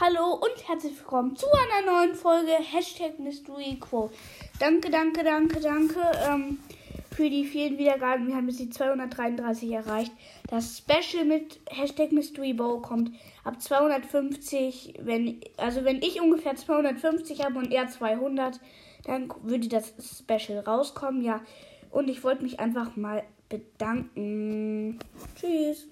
Hallo und herzlich willkommen zu einer neuen Folge Hashtag Mystery Quo. Danke, danke, danke, danke ähm, für die vielen Wiedergaben. Wir haben jetzt die 233 erreicht. Das Special mit Hashtag Mystery Bow kommt ab 250. Wenn, also wenn ich ungefähr 250 habe und er 200, dann würde das Special rauskommen. Ja, und ich wollte mich einfach mal bedanken. Tschüss.